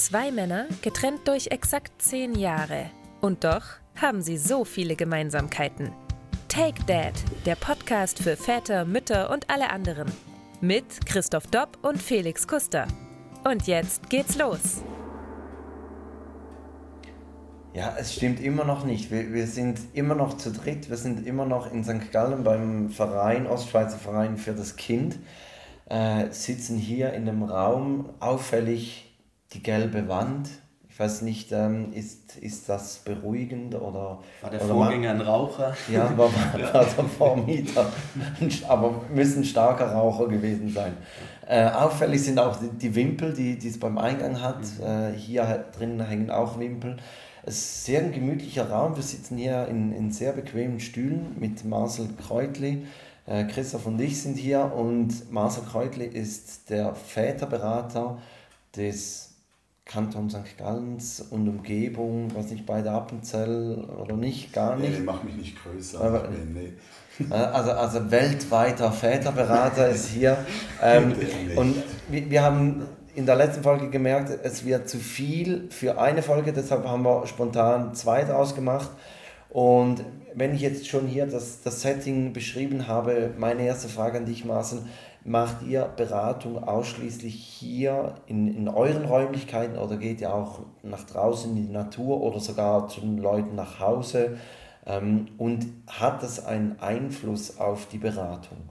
Zwei Männer, getrennt durch exakt zehn Jahre. Und doch haben sie so viele Gemeinsamkeiten. Take Dad, der Podcast für Väter, Mütter und alle anderen. Mit Christoph Dopp und Felix Kuster. Und jetzt geht's los. Ja, es stimmt immer noch nicht. Wir, wir sind immer noch zu dritt. Wir sind immer noch in St. Gallen beim Verein, Ostschweizer Verein für das Kind. Äh, sitzen hier in dem Raum, auffällig die gelbe Wand. Ich weiß nicht, ähm, ist, ist das beruhigend oder. War der oder Vorgänger ein Raucher? Ja, war, war der Vormieter. Aber müssen starker Raucher gewesen sein. Äh, auffällig sind auch die, die Wimpel, die, die es beim Eingang hat. Mhm. Äh, hier drin hängen auch Wimpel. Es ist sehr ein gemütlicher Raum. Wir sitzen hier in, in sehr bequemen Stühlen mit Marcel Kreutli. Äh, Christoph und ich sind hier und Marcel Kreutli ist der Väterberater des Kanton St. Gallens und Umgebung, weiß nicht, bei der Appenzell oder nicht, gar nicht. Nee, mach mich nicht größer. Aber- nee. Äh, Also, also weltweiter Väterberater ist hier. Ähm, und wir, wir haben in der letzten Folge gemerkt, es wird zu viel für eine Folge, deshalb haben wir spontan zwei draus gemacht. Und wenn ich jetzt schon hier das, das Setting beschrieben habe, meine erste Frage an dich, Marcel, macht ihr Beratung ausschließlich hier in, in euren Räumlichkeiten oder geht ihr auch nach draußen in die Natur oder sogar zu den Leuten nach Hause? Ähm, und hat das einen Einfluss auf die Beratung?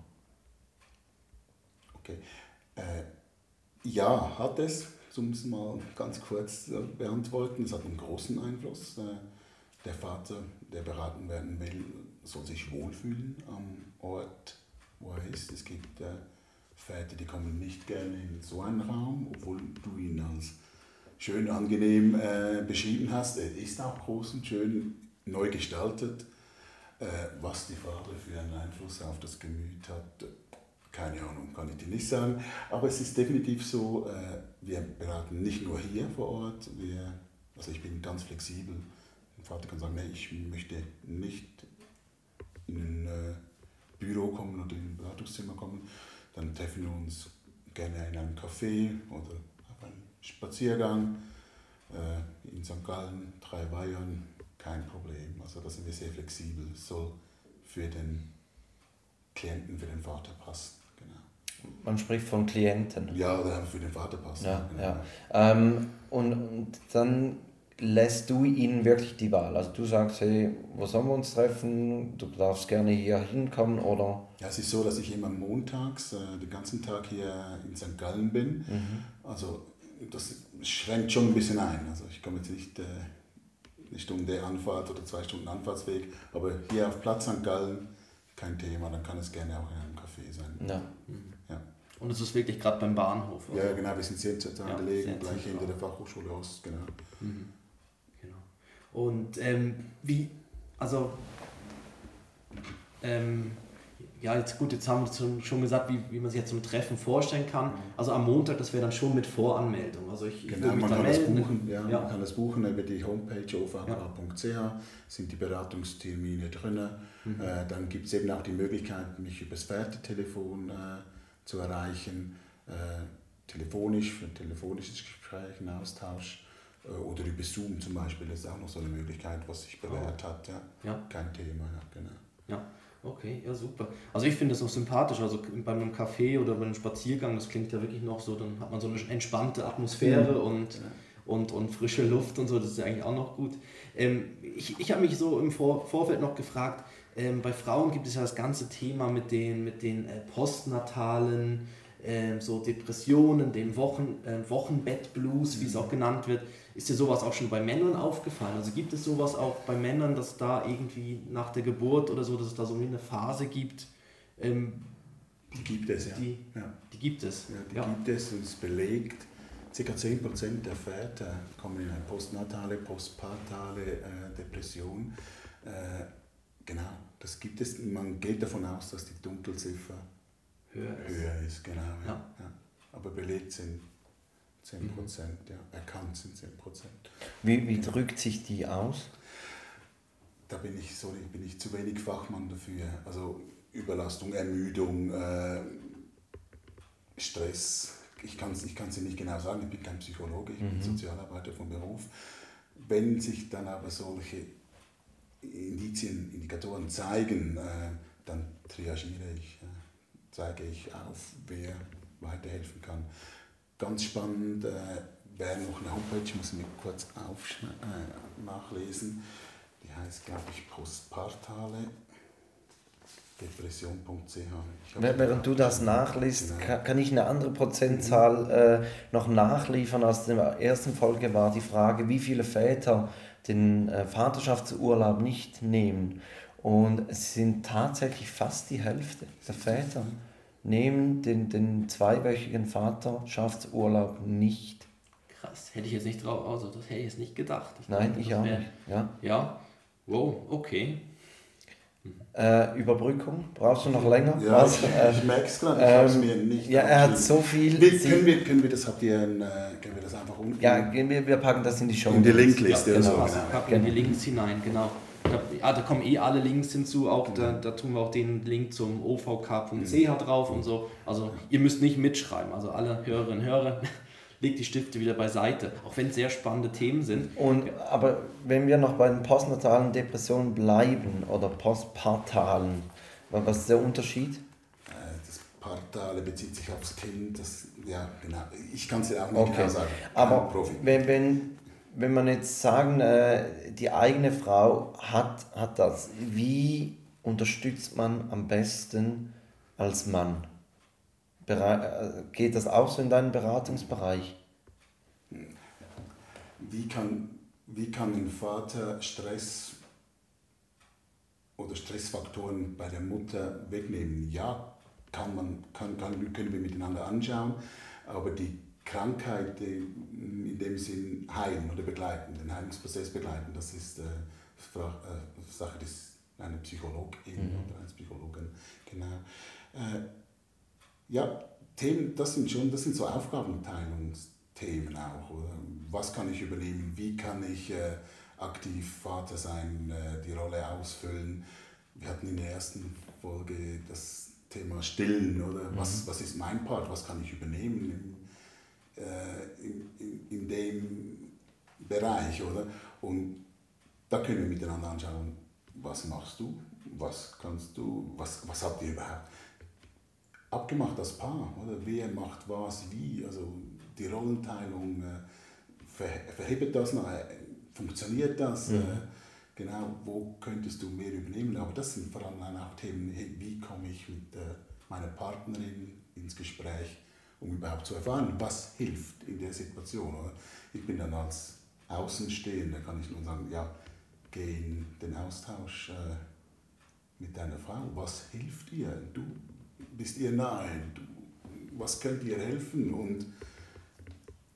Okay. Äh, ja, hat es, um es mal ganz kurz zu beantworten. Es hat einen großen Einfluss. Äh, der Vater, der beraten werden will, soll sich wohlfühlen am Ort, wo er ist. Es gibt äh, Väter, die kommen nicht gerne in so einen Raum, obwohl du ihn als schön angenehm äh, beschrieben hast. Er ist auch groß und schön neu gestaltet. Äh, was die Farbe für einen Einfluss auf das Gemüt hat, keine Ahnung, kann ich dir nicht sagen. Aber es ist definitiv so, äh, wir beraten nicht nur hier vor Ort. Wir, also ich bin ganz flexibel. Ein Vater kann sagen, nee, ich möchte nicht in ein äh, Büro kommen oder in ein Beratungszimmer kommen. Dann treffen wir uns gerne in einem Café oder auf einem Spaziergang äh, in St. Gallen, drei Weihern, kein Problem. Also da sind wir sehr flexibel. Soll für den Klienten, für den Vater passen. Genau. Man spricht von Klienten. Ja, oder für den Vater passen. Ja, genau. ja. Ähm, und, und dann lässt du ihnen wirklich die Wahl. Also du sagst, hey, wo sollen wir uns treffen? Du darfst gerne hier hinkommen oder... Ja, es ist so, dass ich immer montags äh, den ganzen Tag hier in St. Gallen bin. Also das schränkt schon ein bisschen ein. Also ich komme jetzt nicht äh, eine Stunde Anfahrt oder zwei Stunden Anfahrtsweg, aber hier auf Platz St. Gallen kein Thema, dann kann es gerne auch in einem Café sein. Ja. Ja, Und es ist wirklich gerade beim Bahnhof. oder? ja genau, wir sind sehr zentral Ja, gelegen, gleich hinter der Fachhochschule Ost, genau. Genau. Und ähm, wie, also, ähm, ja, jetzt gut, jetzt haben wir schon- gesagt, wie, wie man sich jetzt so ein Treffen vorstellen kann. Also am Montag, das wäre dann schon mit Voranmeldung. Also ich, ich Genau, mich man kann, das melden. buchen, ja, Ja. man kann das buchen über die Homepage ovk.ch, sind die Beratungstermine drin. Mhm. Äh, dann gibt es eben auch die Möglichkeit, mich über das Fährtelefon äh, zu erreichen, äh, telefonisch, für ein telefonisches Gespräch, einen Austausch. Äh, Oder über Zoom zum Beispiel, das ist auch noch so eine Möglichkeit, was sich bewährt hat. Ja. Ja. Kein Thema, ja, genau. Ja, okay, ja super. Also ich finde das auch sympathisch, also bei einem Café oder bei einem Spaziergang, das klingt ja wirklich noch so, dann hat man so eine entspannte Atmosphäre und, und, und frische Luft und so, das ist ja eigentlich auch noch gut. Ähm, ich ich habe mich so im Vor Vorfeld noch gefragt, ähm, bei Frauen gibt es ja das ganze Thema mit den, mit den äh, postnatalen ähm, so Depressionen, dem Wochen, äh, Wochenbettblues, wie es auch genannt wird. Ist dir sowas auch schon bei Männern aufgefallen? Also gibt es sowas auch bei Männern, dass da irgendwie nach der Geburt oder so, dass es da so eine Phase gibt? Ähm, Die gibt es, ja. Die- ja. die gibt es. Ja, die gibt es und es ist belegt. Ca. 10% der Väter kommen in eine postnatale, postpartale äh, Depression. Äh, genau, das gibt es. Man geht davon aus, dass die Dunkelziffer Höher ist. höher ist. Genau, ja. Ja. Ja. Aber belegt sind 10%, ja. erkannt sind 10%. Wie, wie drückt sich die aus? Da bin ich, sorry, bin ich zu wenig Fachmann dafür. Also Überlastung, Ermüdung, äh, Stress, ich kann es ich kann's nicht genau sagen, ich bin kein Psychologe, ich bin mhm. Sozialarbeiter vom Beruf. Wenn sich dann aber solche Indizien, Indikatoren zeigen, äh, dann triagiere ich, äh, zeige ich auf, wer weiterhelfen kann. Ganz spannend äh, wäre noch eine Homepage, ich muss mir kurz äh, nachlesen. Die heißt, glaube ich, Postpartale depression.ch. Während du das nachliest, genau. kann ich eine andere Prozentzahl äh, noch nachliefern. Aus der ersten Folge war die Frage, wie viele Väter den äh, Vaterschaftsurlaub nicht nehmen. Und es sind tatsächlich fast die Hälfte der Väter nehmen den, den zweiwöchigen Vaterschaftsurlaub nicht. Krass, hätte ich jetzt nicht drauf, also das hätte ich jetzt nicht gedacht. Ich Nein, dachte, ich auch wär, nicht. Ja. ja, wow, okay. Äh, Überbrückung, brauchst du noch länger? Ja, Was? ich, ich merke es gerade, ich ähm, habe es mir nicht Ja, er hat so viel... Wir, können, wir, können wir das, habt ihr, ein, können wir das einfach unten... Ja, wir, wir packen das in die Show. In die Linkliste. Ja, genau. So, also, packen genau. die Links hinein, genau. Da, ja, da kommen eh alle Links hinzu, auch da, da tun wir auch den Link zum ovk.ch mhm. drauf und so. Also ihr müsst nicht mitschreiben, also alle Hörerinnen und Hörer, legt die Stifte wieder beiseite, auch wenn es sehr spannende Themen sind. Und, aber wenn wir noch bei den postnatalen Depressionen bleiben oder postpartalen, was ist der Unterschied? Äh, das Partale bezieht sich aufs Kind, das, ja, genau. Ich kann es ja auch nicht okay. genau sagen. Aber wenn, wenn, wenn man jetzt sagen, äh, die eigene Frau hat, hat das, wie unterstützt man am besten als Mann? Äh, geht das auch so in deinen Beratungsbereich? Wie kann, wie kann ein Vater Stress oder Stressfaktoren bei der Mutter wegnehmen? Ja, kann man, kann, kann, können wir miteinander anschauen, aber die Krankheit in dem Sinn heilen oder begleiten, den Heilungsprozess begleiten, das ist äh, äh Sache des einer Psychologin mhm. oder eines Psychologen. Genau. Äh, ja, Themen, das sind schon, das sind so Aufgabenteilungsthemen auch. Oder? Was kann ich übernehmen? Wie kann ich äh, aktiv Vater sein, äh, die Rolle ausfüllen? Wir hatten in der ersten Folge das Thema Stillen, oder? Mhm. Was, was ist mein Part? Was kann ich übernehmen? Äh, in, in, in dem Bereich, oder? Und da können wir miteinander anschauen, was machst du, was kannst du, was, was habt ihr überhaupt abgemacht als Paar, oder? Wer macht was wie, also die Rollenteilung, äh, ver, verhebt das noch, äh, funktioniert das? Mhm. Äh, genau, wo könntest du mehr übernehmen? Aber das sind vor allem auch Themen, wie komme ich mit meiner Partnerin ins Gespräch? Um überhaupt zu erfahren, was hilft in der Situation. Oder? Ich bin dann als Außenstehender, kann ich nur sagen, ja, geh in den Austausch äh, mit deiner Frau. Was hilft ihr? Du bist ihr nahe. Du, was könnt ihr helfen? Und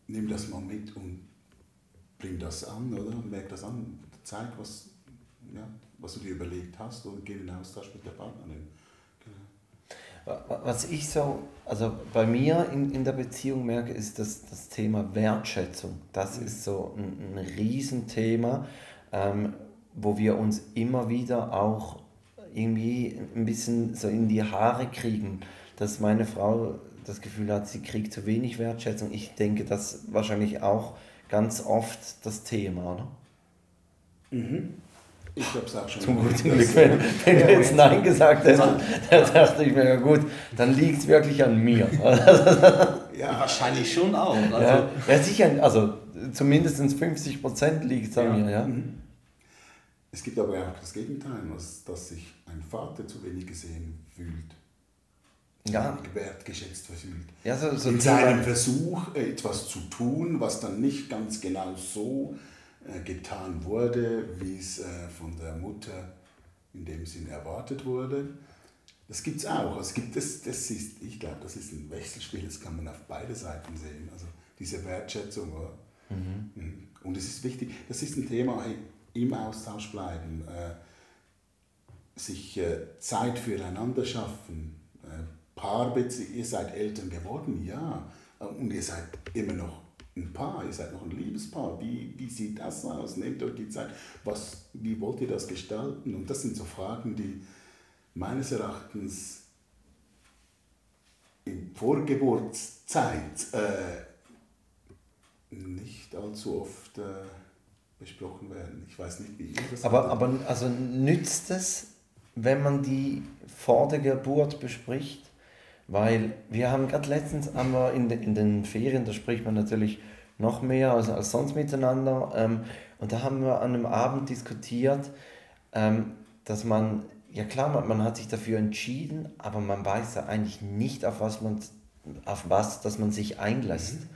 nimm das mal mit und bring das an, oder? Merk das an. Zeig, was, ja, was du dir überlegt hast und geh in den Austausch mit der Partnerin. Was ich so, also bei mir in, in der Beziehung merke, ist das, das Thema Wertschätzung. Das mhm. ist so ein, ein Riesenthema, ähm, wo wir uns immer wieder auch irgendwie ein bisschen so in die Haare kriegen, dass meine Frau das Gefühl hat, sie kriegt zu wenig Wertschätzung. Ich denke, das ist wahrscheinlich auch ganz oft das Thema, oder? Mhm. Ich habe es auch schon. Zum guten Glück, wenn, wenn du jetzt Nein gesagt hättest, dann dachte ich mir, ja gut, dann liegt es wirklich an mir. ja, wahrscheinlich schon auch. Also. Ja, ja, sicher, also zumindest 50 Prozent liegt es an ja. mir. Ja. Mhm. Es gibt aber auch das Gegenteil, dass, dass sich ein Vater zu wenig gesehen fühlt. Ja. wertgeschätzt fühlt. Ja, so, so In seinem Versuch, etwas zu tun, was dann nicht ganz genau so getan wurde, wie es äh, von der Mutter in dem Sinn erwartet wurde. Das gibt es auch. Es gibt das, das ist, ich glaube, das ist ein Wechselspiel, das kann man auf beide Seiten sehen. Also diese Wertschätzung. Mhm. mhm. Und es ist wichtig, das ist ein Thema, im Austausch bleiben, äh, sich Zeit füreinander schaffen. Paarbeziehung, ihr seid Eltern geworden, ja, und ihr seid immer noch ein Paar, ihr seid noch ein Liebespaar. Wie, wie sieht das aus? Nehmt euch die Zeit. Was, wie wollt ihr das gestalten? Und das sind so Fragen, die meines Erachtens in Vorgeburtszeit äh, nicht allzu oft äh, besprochen werden. Ich weiß nicht, wie ihr das Aber, aber also nützt es, wenn man die vor der Geburt bespricht? Weil wir haben gerade letztens haben wir in, de, in den Ferien, da spricht man natürlich noch mehr als, als sonst miteinander. Ähm, und da haben wir an einem Abend diskutiert, ähm, dass man, ja klar, man, man hat sich dafür entschieden, aber man weiß ja eigentlich nicht, auf was man, auf was, dass man sich einlässt. Mhm.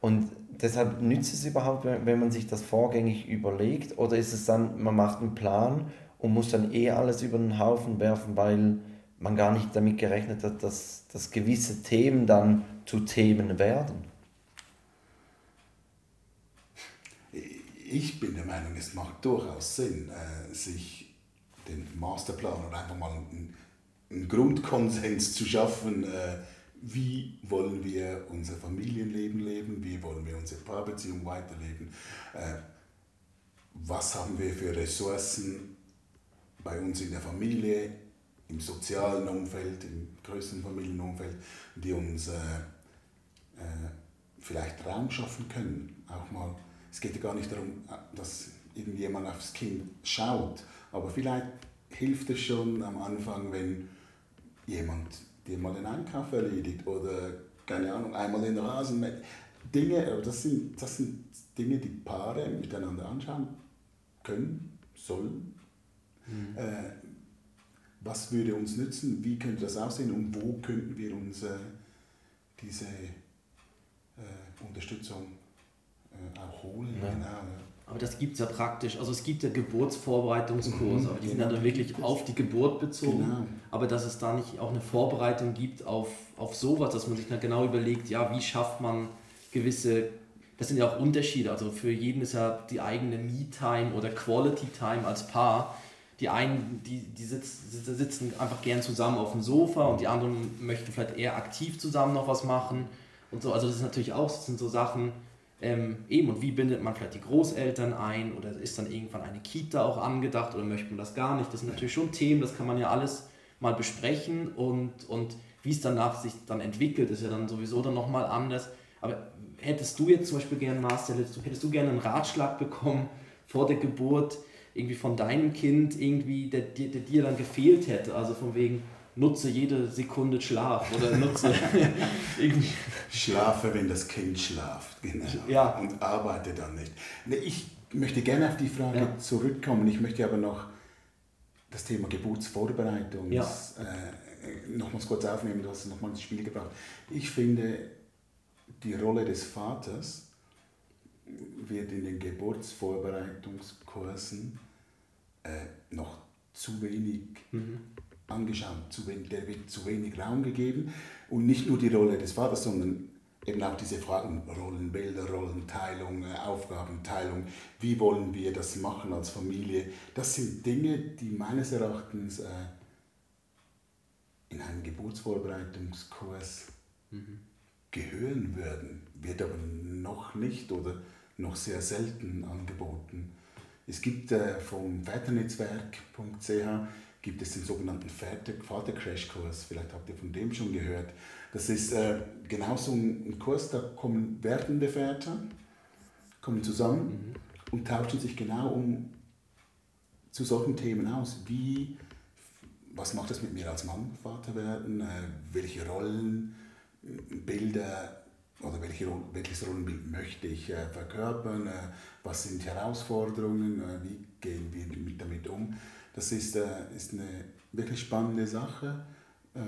Und deshalb nützt es überhaupt, wenn man sich das vorgängig überlegt? Oder ist es dann, man macht einen Plan und muss dann eh alles über den Haufen werfen, weil man gar nicht damit gerechnet hat, dass, dass gewisse Themen dann zu Themen werden? Ich bin der Meinung, es macht durchaus Sinn, äh, sich den Masterplan oder einfach mal einen, einen Grundkonsens zu schaffen, äh, wie wollen wir unser Familienleben leben, wie wollen wir unsere Paarbeziehung weiterleben, äh, was haben wir für Ressourcen bei uns in der Familie, im sozialen Umfeld, im größeren Familienumfeld, die uns äh, äh, vielleicht Raum schaffen können. Auch mal, es geht ja gar nicht darum, dass irgendjemand aufs Kind schaut, aber vielleicht hilft es schon am Anfang, wenn jemand dir mal den Einkauf erledigt oder, keine Ahnung, einmal den Rasen. Dinge, das sind, das sind Dinge, die Paare miteinander anschauen können, sollen. Mhm. Äh, was würde uns nützen? Wie könnte das aussehen? Und wo könnten wir uns äh, diese äh, Unterstützung äh, auch holen? Ja. Genau, ja. Aber das gibt es ja praktisch. Also es gibt ja Geburtsvorbereitungskurse, mhm, aber die genau. sind dann wirklich auf die Geburt bezogen. Genau. Aber dass es da nicht auch eine Vorbereitung gibt auf, auf sowas, dass man sich dann genau überlegt, ja, wie schafft man gewisse, das sind ja auch Unterschiede. Also für jeden ist ja die eigene Me-Time oder Quality-Time als Paar. Die einen, die, die sitzen, sitzen einfach gern zusammen auf dem Sofa und die anderen möchten vielleicht eher aktiv zusammen noch was machen und so. Also das ist natürlich auch, das sind so Sachen, ähm, eben, und wie bindet man vielleicht die Großeltern ein oder ist dann irgendwann eine Kita auch angedacht oder möchte man das gar nicht? Das sind natürlich schon Themen, das kann man ja alles mal besprechen und, und wie es danach sich dann entwickelt, ist ja dann sowieso dann nochmal anders. Aber hättest du jetzt zum Beispiel gerne, Master, hättest du, hättest du gerne einen Ratschlag bekommen vor der Geburt, irgendwie von deinem Kind, irgendwie, der, der, der dir dann gefehlt hätte? Also von wegen, nutze jede Sekunde Schlaf oder nutze irgendwie. Schlafe, wenn das Kind schlaft, genau. Ja. Und arbeite dann nicht. Ich möchte gerne auf die Frage ja. zurückkommen. Ich möchte aber noch das Thema Geburtsvorbereitung ja. äh, nochmals kurz aufnehmen. Du hast es nochmal ins Spiel gebracht. Ich finde, die Rolle des Vaters wird in den Geburtsvorbereitungskursen äh, noch zu wenig mhm angeschaut. Zu wenig, der wird zu wenig Raum gegeben. Und nicht nur die Rolle des Vaters, sondern eben auch diese Fragen, Rollenbilder, Rollenteilung, äh, Aufgabenteilung, wie wollen wir das machen als Familie. Das sind Dinge, die meines Erachtens äh, in einen Geburtsvorbereitungskurs mhm. gehören würden, wird aber noch nicht oder noch sehr selten angeboten. Es gibt äh, vom Väternetzwerk.ch gibt es den sogenannten Vater-Crash-Kurs. Vielleicht habt ihr von dem schon gehört. Das ist äh, genau so ein Kurs, da kommen werdende Väter kommen zusammen mhm. und tauschen sich genau um zu solchen Themen aus. Wie, was macht das mit mir als Mann, Vater werden? Äh, welche Rollen, Bilder oder welche, welches Rollenbild möchte ich äh, verkörpern? Äh, was sind Herausforderungen? Äh, wie gehen wir damit um? Das ist, äh, ist eine wirklich spannende Sache, äh,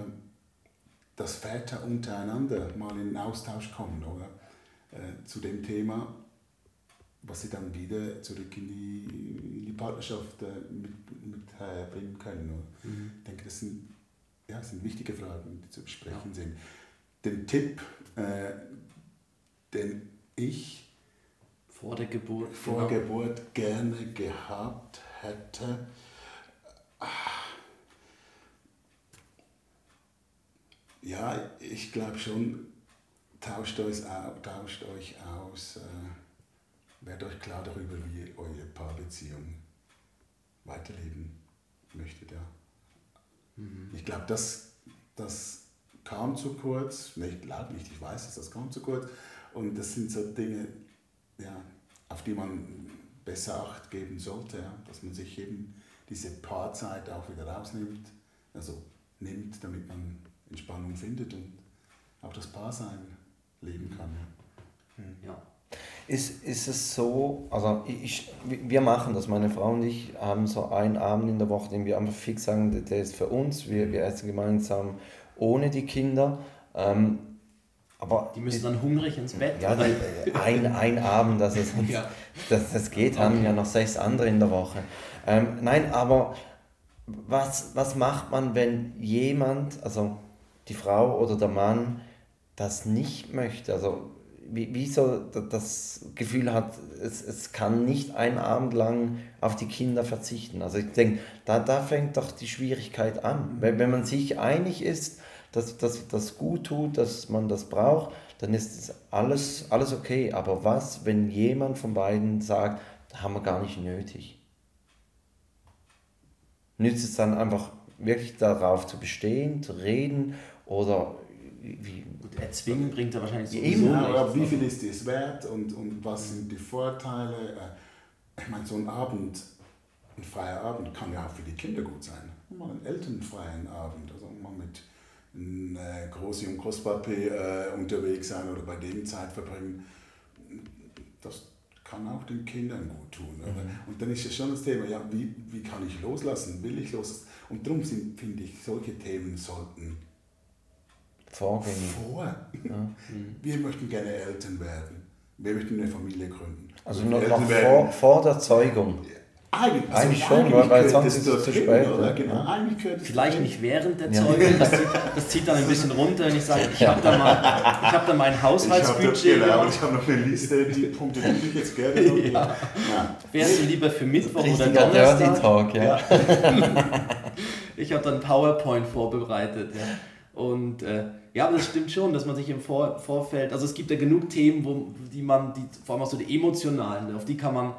dass Väter untereinander mal in Austausch kommen oder? Äh, zu dem Thema, was sie dann wieder zurück in die, in die Partnerschaft äh, mit, mit bringen können. Mhm. Ich denke, das sind, ja, das sind wichtige Fragen, die zu besprechen ja. sind. Den Tipp, äh, den ich vor der Geburt, vor genau. Geburt gerne gehabt hätte, ja, ich glaube schon, tauscht euch, tauscht euch aus, äh, werdet euch klar darüber, wie eure Paarbeziehung weiterleben möchtet. Ja. Mhm. Ich glaube, das, das kam zu kurz. Nee, ich glaube nicht, ich weiß es, das kam zu kurz. Und das sind so Dinge, ja, auf die man besser Acht geben sollte, ja, dass man sich eben diese Paarzeit auch wieder rausnimmt, also nimmt, damit man Entspannung findet und auch das Paarsein leben kann. Ja. Ist, ist es so, also ich, wir machen das, meine Frau und ich haben so einen Abend in der Woche, den wir einfach fix sagen, der ist für uns, wir, wir essen gemeinsam ohne die Kinder. Ähm, aber die müssen dann hungrig ins Bett. Ja, ein, ein Abend, das, ist, ja. das, das geht, okay. haben ja noch sechs andere in der Woche. Ähm, nein, aber was, was macht man, wenn jemand, also die Frau oder der Mann, das nicht möchte? Also wie, wie so das Gefühl hat, es, es kann nicht einen Abend lang auf die Kinder verzichten. Also ich denke, da, da fängt doch die Schwierigkeit an. Wenn, wenn man sich einig ist, dass das gut tut, dass man das braucht, dann ist alles, alles okay. Aber was, wenn jemand von beiden sagt, haben wir gar nicht nötig? Nützt es dann einfach wirklich darauf zu bestehen, zu reden oder wie? Gut, erzwingen bringt er wahrscheinlich so Eben, aber wie viel ist es wert und, und was sind die Vorteile? Äh, ich meine, so ein Abend, ein freier Abend kann ja auch für die Kinder gut sein. Mal einen elternfreien Abend, also mal mit äh, Großi und Großpapi äh, unterwegs sein oder bei denen Zeit verbringen. Das kann auch den Kindern gut tun. Mhm. Und dann ist ja schon das Thema, ja, wie, wie kann ich loslassen? Will ich loslassen? Und darum finde ich, solche Themen sollten Vorgängig. Vor. Ja. Wir möchten gerne Eltern werden. Wir möchten eine Familie gründen. Also noch, noch vor, vor der Zeugung. Eigentlich, also eigentlich schon, eigentlich weil sonst ist es zu spät. Oder? Genau. Eigentlich Vielleicht nicht während der Zeugung, das, zieht, das, zieht, dann ein bisschen runter, wenn ich sage, ich habe da, mal, hab da mein Haushaltsbudget. Ich habe genau, hab noch eine Liste, die Punkte, die ich jetzt gerne noch ja. ja. Wärst du lieber für Mittwoch oder Donnerstag? Dirty Talk, ja. ich habe dann PowerPoint vorbereitet. Ja. Und äh, ja, aber das stimmt schon, dass man sich im Vor Vorfeld, also es gibt ja genug Themen, wo, die man, die, vor allem auch so die emotionalen, auf die kann man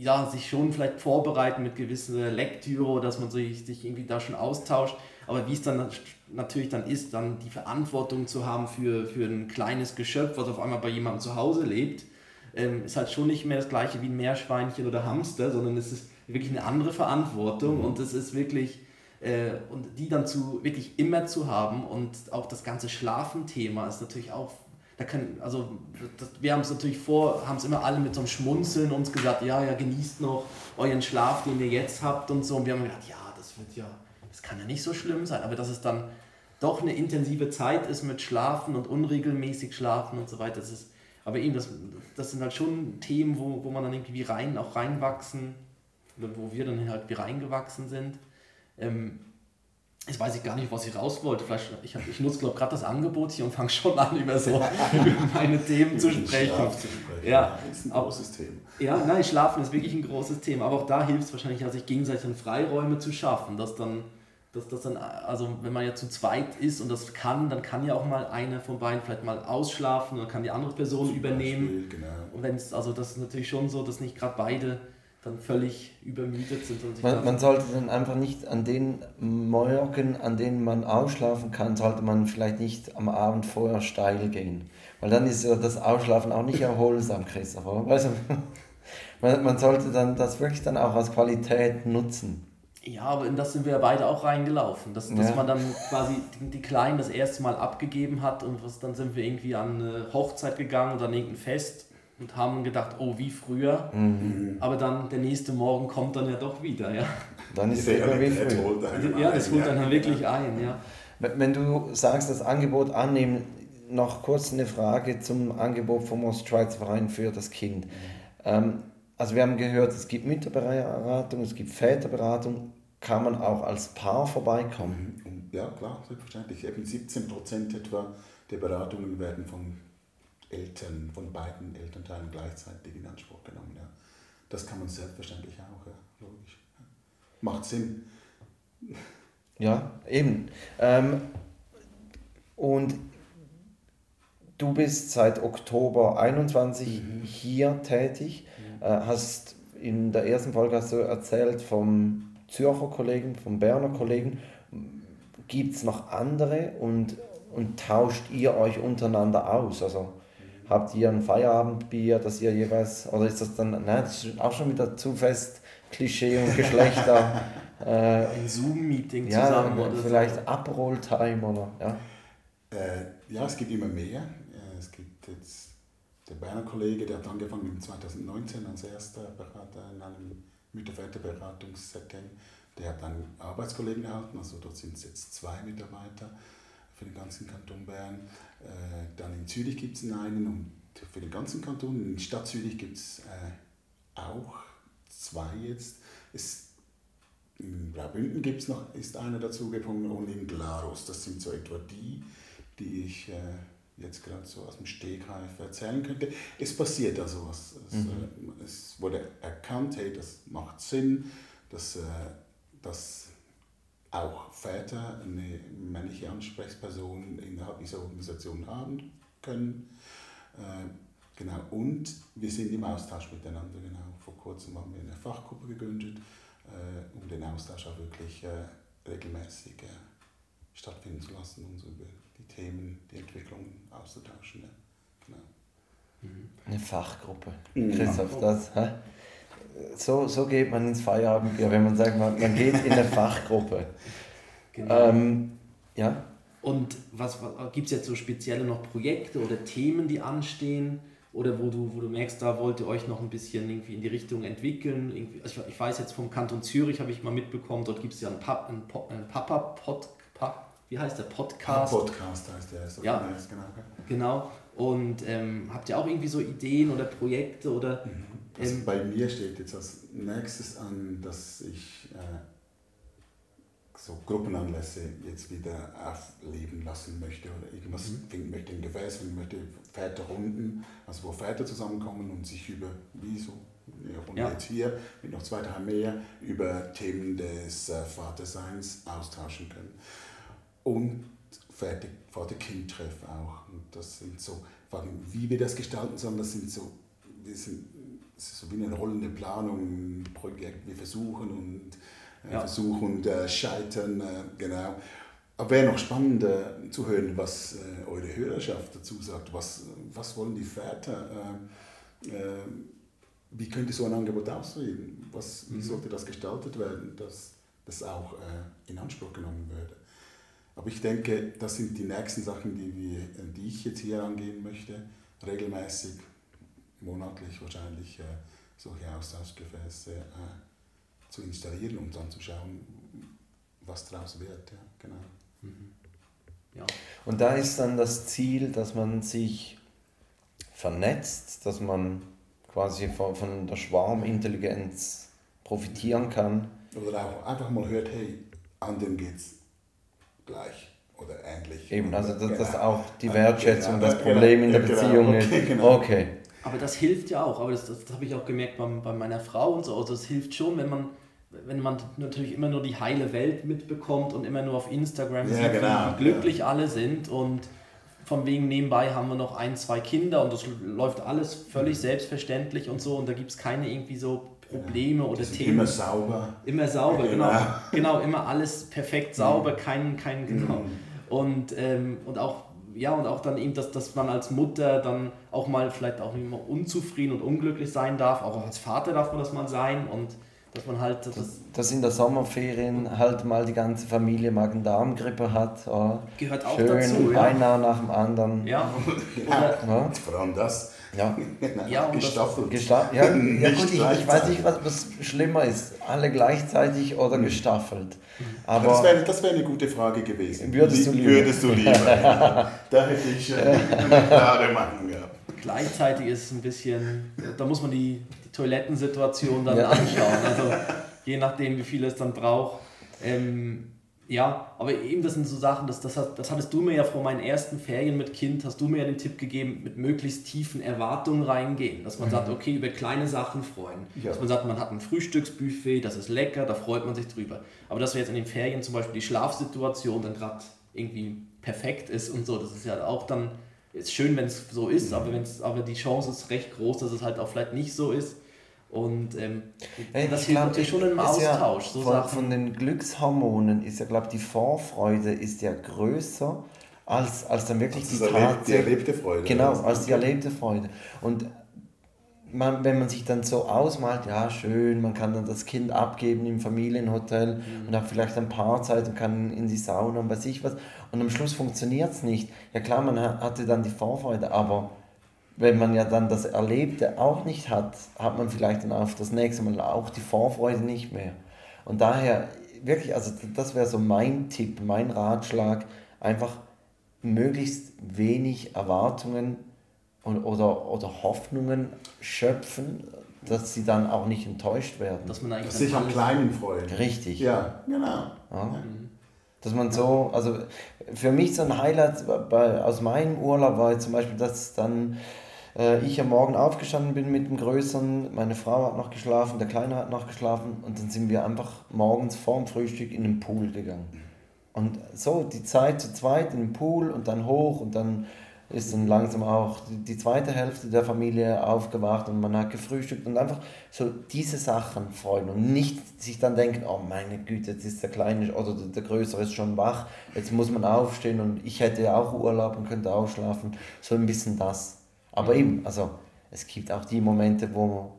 ja, sich schon vielleicht vorbereiten mit gewisser Lektüre, dass man sich, sich irgendwie da schon austauscht. Aber wie es dann natürlich dann ist, dann die Verantwortung zu haben für, für ein kleines Geschöpf, was auf einmal bei jemandem zu Hause lebt, ähm, ist halt schon nicht mehr das gleiche wie ein Meerschweinchen oder Hamster, sondern es ist wirklich eine andere Verantwortung mhm. und es ist wirklich äh, und die dann zu wirklich immer zu haben und auch das ganze Schlafenthema ist natürlich auch da kann, also das, wir haben es natürlich vor, haben es immer alle mit so einem Schmunzeln uns gesagt, ja, ja, genießt noch euren Schlaf, den ihr jetzt habt und so. Und wir haben gedacht, ja, das wird ja, das kann ja nicht so schlimm sein, aber dass es dann doch eine intensive Zeit ist mit Schlafen und unregelmäßig Schlafen und so weiter. Das ist, aber eben, das, das sind halt schon Themen, wo, wo man dann irgendwie rein, auch reinwachsen, wo wir dann halt wie reingewachsen sind. Ähm, Jetzt weiß ich gar nicht, was ich raus wollte. Vielleicht, ich, hab, ich nutze, glaube gerade das Angebot hier und fange schon an, über so über meine Themen zu sprechen. zu sprechen. Ja, das ist ein großes Thema. Ja, nein, Schlafen ist wirklich ein großes Thema. Aber auch da hilft es wahrscheinlich, sich gegenseitig dann Freiräume zu schaffen, dass dann, dass das dann, also wenn man ja zu zweit ist und das kann, dann kann ja auch mal einer von beiden vielleicht mal ausschlafen oder kann die andere Person Zum übernehmen. Beispiel, genau. Und wenn es, also das ist natürlich schon so, dass nicht gerade beide dann völlig übermüdet sind. Und man, man sollte dann einfach nicht an den Morgen, an denen man ausschlafen kann, sollte man vielleicht nicht am Abend vorher steil gehen. Weil dann ist ja das Ausschlafen auch nicht erholsam, Christopher. Also, man, man sollte dann das wirklich dann auch als Qualität nutzen. Ja, aber in das sind wir ja beide auch reingelaufen. Dass, dass ja. man dann quasi die, die, Kleinen das erste Mal abgegeben hat und was, dann sind wir irgendwie an eine Hochzeit gegangen oder an irgendein Fest und haben gedacht, oh, wie früher. Mhm. Aber dann der nächste Morgen kommt dann ja doch wieder, ja. Dann ist es ja wie früher. Ja, das holt dann wirklich ein, ja. Wenn du sagst, das Angebot annehmen, noch kurz eine Frage zum Angebot vom Ostschweizverein für das Kind. Mhm. Ähm, also wir haben gehört, es gibt Mütterberatung, es gibt Väterberatung. Kann man auch als Paar vorbeikommen? Mhm. Ja, klar, selbstverständlich. Eben 17 Prozent etwa der Beratungen werden von Eltern, von beiden Elternteilen gleichzeitig in Anspruch genommen. Ja. Das kann man selbstverständlich auch, ja, logisch. Ja. Macht Sinn. Ja, eben. Ähm, und du bist seit Oktober 21 mhm. hier tätig, mhm. hast in der ersten Folge hast du erzählt vom Zürcher Kollegen, vom Berner Kollegen. Gibt es noch andere und und tauscht ihr euch untereinander aus? Also habt ihr ein Feierabendbier, das ihr jeweils, oder ist das dann, nein, das ist auch schon wieder zu fest Klischee und Geschlechter. äh, ein Zoom-Meeting ja, zusammen oder vielleicht so. Aperol-Time oder, ja. Äh, ja, es gibt immer mehr. Äh, es gibt jetzt der Berner Kollege, der hat angefangen 2019 als erster Berater in einem Mütter-Väter-Beratungssetting. Der hat einen Arbeitskollegen erhalten, also dort sind es jetzt zwei Mitarbeiter für den ganzen Kanton Bern. Äh, dann in Zürich gibt es einen und für den ganzen Kanton. In Stadt Zürich gibt es äh, auch zwei jetzt. Es, in Graubünden gibt's noch, ist einer dazugekommen und in Glarus. Das sind so etwa die, die ich äh, jetzt gerade so aus dem Stegreif erzählen könnte. Es passiert also was. Es, mhm. äh, es wurde erkannt, hey, das macht Sinn, dass, äh, dass auch Väter eine männliche Ansprechperson innerhalb dieser Organisation haben können. Äh, genau. Und wir sind im Austausch miteinander. Genau. Vor kurzem haben wir eine Fachgruppe gegründet, äh, um den Austausch auch wirklich äh, regelmäßig stattfinden zu lassen und so über die Themen, die Entwicklungen auszutauschen. Genau. Mhm. Eine Fachgruppe. Christoph, das. Hä? So, so geht man ins Feierabendbier, wenn man sagt, man, man geht in eine Fachgruppe. Genau. Ähm, ja. Und was, was gibt es jetzt so spezielle noch Projekte oder Themen, die anstehen? Oder wo du, wo du merkst, da wollt ihr euch noch ein bisschen irgendwie in die Richtung entwickeln. Also ich, ich weiß jetzt vom Kanton Zürich, habe ich mal mitbekommen, dort gibt es ja einen, Pap, einen, einen Papa-Pod, wie heißt der? Podcast? Podcast heißt der. So ja, genau. genau. Und ähm, habt ihr auch irgendwie so Ideen oder Projekte oder... Mhm. Also ähm, bei mir steht jetzt als nächstes an, dass ich äh, so Gruppenanlässe jetzt wieder aufleben lassen möchte oder irgendwas mhm. finden möchte im Gefäß und möchte Väterrunden, also wo Väter zusammenkommen und sich über, wie so eine Runde ja. jetzt hier, mit noch zwei, drei mehr, über Themen des äh, Vaterseins austauschen können. Und Vater-Kind-Treff auch. Und das sind so Fragen, wie wir das gestalten sollen, das sind so, wir sind, das ist so wie eine rollende Planung, ein Projekt, wir versuchen und äh, ja. Versuch und äh, Scheitern, äh, genau. Aber wäre noch spannend äh, zu hören, was äh, eure Hörerschaft dazu sagt. Was, was wollen die Väter? Äh, wie könnte so ein Angebot aussehen? Was, wie mhm. sollte das gestaltet werden, dass das auch in Anspruch genommen würde? Aber ich denke, das sind die nächsten Sachen, die, wir, die ich jetzt hier angehen möchte. Regelmäßig, monatlich wahrscheinlich solche Austauschgefäße zu installieren und dann zu schauen, was daraus wird. Ja, genau. Mhm. Ja. Und da ist dann das Ziel, dass man sich vernetzt, dass man quasi von, von der Schwarmintelligenz profitieren kann. Oder auch einfach mal hört, hey, anderen geht es gleich oder ähnlich. Eben, also dass, genau. auch die Wertschätzung genau. das Problem in der genau. Beziehung okay, ist. Genau. Okay. Aber das hilft ja auch, aber das, das, das habe ich auch gemerkt bei, bei meiner Frau und so. Also es hilft schon, wenn man wenn man natürlich immer nur die heile Welt mitbekommt und immer nur auf Instagram ja, sieht, genau, wie glücklich ja. alle sind und von wegen nebenbei haben wir noch ein, zwei Kinder und das läuft alles völlig mhm. selbstverständlich und so und da gibt es keine irgendwie so Probleme ja, oder Themen. Immer sauber. Immer sauber, genau. genau. Genau, immer alles perfekt sauber, kein, kein, genau. Mhm. Und, ähm, und auch ja, und auch dann eben, dass, dass man als Mutter dann auch mal vielleicht auch immer unzufrieden und unglücklich sein darf. Auch als Vater darf man das mal sein. Und dass man halt. Das, dass, dass in der Sommerferien halt mal die ganze Familie Magen-Darm-Grippe hat. Oh, Gehört auch schön, dazu. Ja. Einer nach dem anderen. Ja. Oder, ja. Vor allem das. Ja. ja gestaffelt. Gesta ja, ja gut, ich, ich, weiß nicht, was, was schlimmer ist. Alle gleichzeitig oder mhm. gestaffelt. Aber das wäre das wär eine gute Frage gewesen. Würdest du lieber? Würdest du lieber da hätte ich äh, eine klare Meinung gehabt. Gleichzeitig ist es ein bisschen, da muss man die, die Toilettensituation dann ja. anschauen. Also je nachdem, wie viel es dann braucht. Ähm, ja, aber eben das sind so Sachen, das, das, das hattest du mir ja vor meinen ersten Ferien mit Kind, hast du mir ja den Tipp gegeben, mit möglichst tiefen Erwartungen reingehen. Dass man mhm. sagt, okay, über kleine Sachen freuen. Ja. Dass man sagt, man hat ein Frühstücksbuffet, das ist lecker, da freut man sich drüber. Aber dass wir jetzt in den Ferien zum Beispiel die Schlafsituation dann gerade irgendwie perfekt ist und so, das ist ja auch dann, ist schön, wenn es so ist, mhm. aber, wenn's, aber die Chance ist recht groß, dass es halt auch vielleicht nicht so ist. Und ähm, hey, das natürlich schon im Austausch. Ja so von, von, den Glückshormonen ist ja, glaube die Vorfreude ist ja größer als, als dann wirklich Also die das erlebt- Tat. die erlebte Freude. Genau, als die erlebte Freude. Und man, wenn man sich dann so ausmalt, ja schön, man kann dann das Kind abgeben im Familienhotel Mhm. und hat vielleicht ein paar Zeit und kann in die Sauna und weiß ich was. Und am Schluss funktioniert es nicht. Ja klar, man ha- hatte dann die Vorfreude, aber wenn man ja dann das Erlebte auch nicht hat, hat man vielleicht dann auf das nächste Mal auch die Vorfreude nicht mehr. Und daher wirklich, also das wäre so mein Tipp, mein Ratschlag, einfach möglichst wenig Erwartungen und, oder, oder Hoffnungen schöpfen, dass sie dann auch nicht enttäuscht werden. Dass man eigentlich Dass sich am Kleinen freuen. Richtig. Ja, genau. Ja. Dass man so, also für mich so ein Highlight bei, aus meinem Urlaub war zum Beispiel, dass dann äh, ich am Morgen aufgestanden bin mit dem Größeren, meine Frau hat noch geschlafen, der Kleine hat noch geschlafen und dann sind wir einfach morgens vorm Frühstück in den Pool gegangen. Und so die Zeit zu zweit in den Pool und dann hoch und dann ist dann langsam auch die, zweite Hälfte der Familie aufgewacht und man hat gefrühstückt und einfach so diese Sachen freuen und nicht sich dann denken, oh meine Güte, jetzt ist der Kleine oder der, der Größere ist schon wach, jetzt muss man aufstehen und ich hätte ja auch Urlaub und könnte ausschlafen, so ein bisschen das. Aber eben, also es gibt auch die Momente, wo,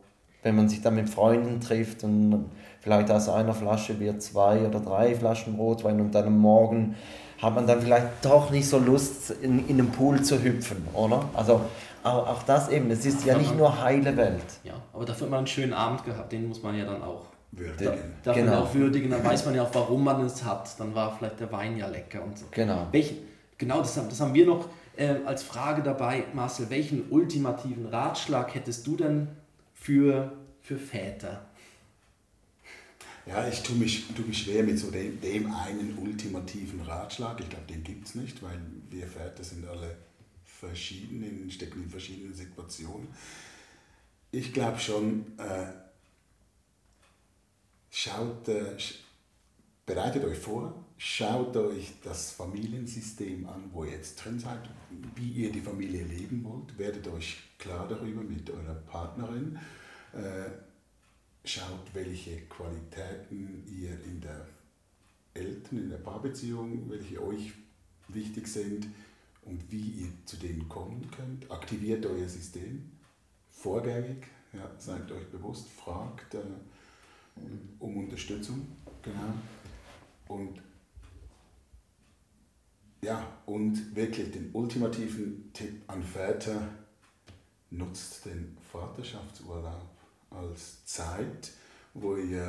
wenn man sich dann mit Freunden trifft und vielleicht aus einer Flasche wird zwei oder drei Flaschen Rotwein und dann am Morgen hat man dann vielleicht doch nicht so Lust, in, in den Pool zu hüpfen, oder? Also auch, auch das eben, es ist ja nicht nur heile Welt. Ja, aber dafür hat man einen schönen Abend gehabt, den muss man ja dann auch Würdigen. darf Genau. man auch würdigen, dann weiß man ja auch, warum man es hat. Dann war vielleicht der Wein ja lecker und so. Genau. Welchen, genau, das, haben- das haben wir noch äh, als Frage dabei, Marcel. Welchen ultimativen Ratschlag hättest du denn für, für Väter? Ja, ich tue mich, tue mich schwer mit so dem, dem einen ultimativen Ratschlag. Ich glaube, den gibt es nicht, weil wir Väter sind alle verschieden, stecken in verschiedenen Situationen. Ich glaube schon, äh, schaut, äh, bereitet euch vor, schaut euch das Familiensystem an, wo ihr jetzt drin seid, wie ihr die Familie leben wollt, werdet euch klar darüber mit eurer Partnerin. Äh, schaut, welche Qualitäten ihr in der Eltern, in der Paarbeziehung, welche euch wichtig sind und wie ihr zu denen kommen könnt. Aktiviert euer System vorgängig, ja, seid euch bewusst, fragt äh, um Unterstützung. Genau. Und ja, und wirklich den ultimativen Tipp an Väter, nutzt den Vaterschaftsurlaub als Zeit, wo ihr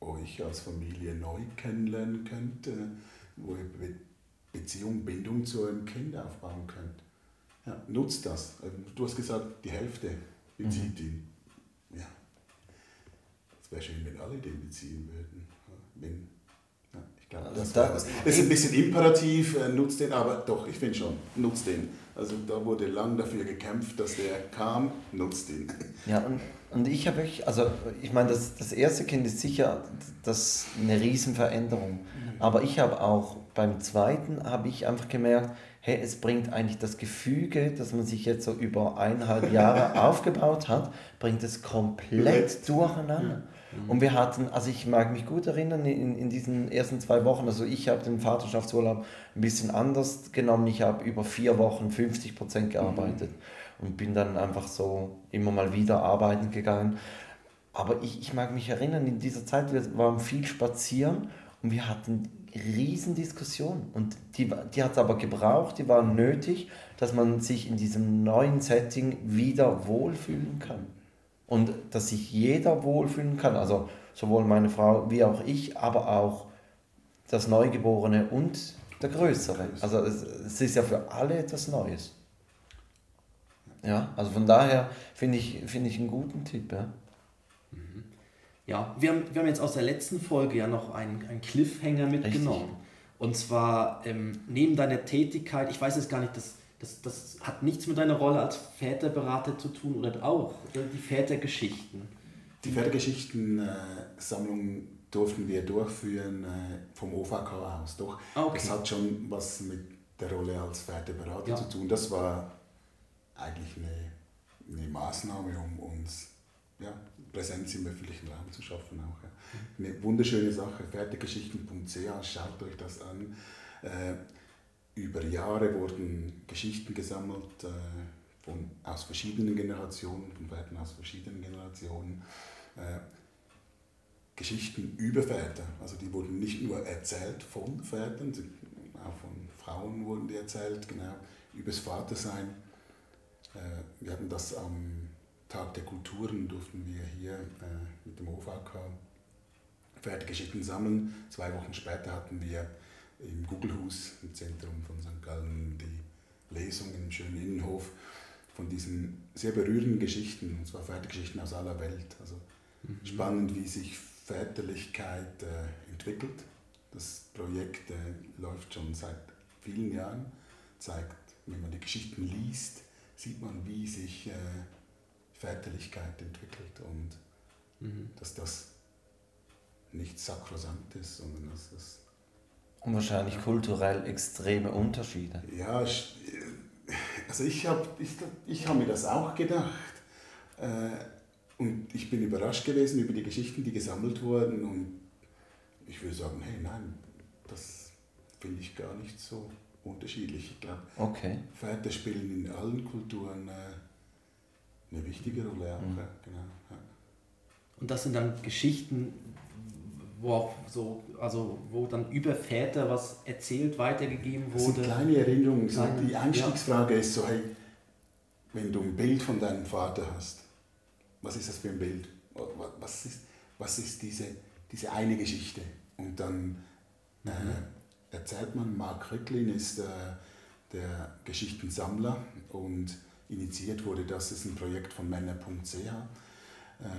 äh, euch als Familie neu kennenlernen könnt, äh, wo ihr Be Beziehung, Bindung zu eurem Kind aufbauen könnt. Ja, nutzt das. Ähm, Du hast gesagt, die Hälfte bezieht ihn. Ja. Es wäre schön, wenn alle den beziehen würden. Wenn, ja, ich glaube, Also das, da- das ist ein bisschen imperativ, äh, nutzt den, aber doch, ich finde schon, nutzt den. Also da wurde lang dafür gekämpft, dass der kam, nutzt ihn. Ja, und, und ich habe wirklich, also ich meine, das, das erste Kind ist sicher das eine Riesenveränderung. Aber ich habe auch beim zweiten, habe ich einfach gemerkt, hey, es bringt eigentlich das Gefüge, das man sich jetzt so über eineinhalb Jahre aufgebaut hat, bringt es komplett durcheinander. Und wir hatten, also ich mag mich gut erinnern, in, in diesen ersten zwei Wochen, also ich habe den Vaterschaftsurlaub ein bisschen anders genommen. Ich habe über vier Wochen 50 Prozent gearbeitet und bin dann einfach so immer mal wieder arbeiten gegangen. Aber ich, ich mag mich erinnern, in dieser Zeit, wir waren viel spazieren und wir hatten riesen Diskussionen. Und die, die hat es aber gebraucht, die waren nötig, dass man sich in diesem neuen Setting wieder wohlfühlen kann. Und dass sich jeder wohlfühlen kann, also sowohl meine Frau wie auch ich, aber auch das Neugeborene und der Größere. Also es, es ist ja für alle etwas Neues. Ja, also von daher finde ich, finde ich einen guten Tipp. Ja. Ja, wir haben, wir haben jetzt aus der letzten Folge ja noch einen, einen Cliffhanger mitgenommen. Und zwar ähm, neben deiner Tätigkeit, ich weiß jetzt gar nicht, das, das, das hat nichts mit deiner Rolle als Väterberater zu tun oder auch oder die Vätergeschichten. Die Pferdegeschichten-Sammlung durften wir durchführen äh, vom OVK aus. Doch, Ah, okay. das hat schon was mit der Rolle als Pferdeberater Ja. zu tun. Das war eigentlich eine, eine Maßnahme, um uns ja, Präsenz im öffentlichen Raum zu schaffen. Auch, ja. Eine wunderschöne Sache, pferdegeschichten.ch, schaut euch das an. Äh, über Jahre wurden Geschichten gesammelt äh, von, aus verschiedenen Generationen, von Vätern aus verschiedenen Generationen. Äh, Geschichten über Väter. Also die wurden nicht nur erzählt von Vätern, auch von Frauen wurden die erzählt, genau, übers Vatersein. Äh, wir hatten das am Tag der Kulturen, durften wir hier äh, mit dem OVK Vätergeschichten sammeln. Zwei Wochen später hatten wir im Gugelhus, im Zentrum von St. Gallen, die Lesung im schönen Innenhof von diesen sehr berührenden Geschichten, und zwar Vätergeschichten aus aller Welt. Also mhm. spannend, wie sich Väterlichkeit äh, entwickelt. Das Projekt äh, läuft schon seit vielen Jahren, zeigt, wenn man die Geschichten liest, sieht man, wie sich äh, Väterlichkeit entwickelt und mhm. dass das nicht sakrosant ist, sondern dass das. Und wahrscheinlich kulturell extreme Unterschiede. Ja, also ich habe ich, ich hab mir das auch gedacht. Äh, und ich bin überrascht gewesen über die Geschichten, die gesammelt wurden. Und ich würde sagen, hey, nein, das finde ich gar nicht so unterschiedlich. Ich glaube, okay. Väter spielen in allen Kulturen äh, eine wichtige Rolle auch. Mhm. Genau, ja. Und das sind dann Geschichten, wo auch so, also wo dann über Väter was erzählt, weitergegeben wurde. Das sind kleine Erinnerungen. Kleine, die Einstiegsfrage ja. ist so, hey, wenn du ein Bild von deinem Vater hast, was ist das für ein Bild? Was ist, was ist diese, diese eine Geschichte? Und dann äh, erzählt man, Mark Ricklin ist äh, der Geschichtensammler und initiiert wurde das, ist ein Projekt von Männer.ch. Äh,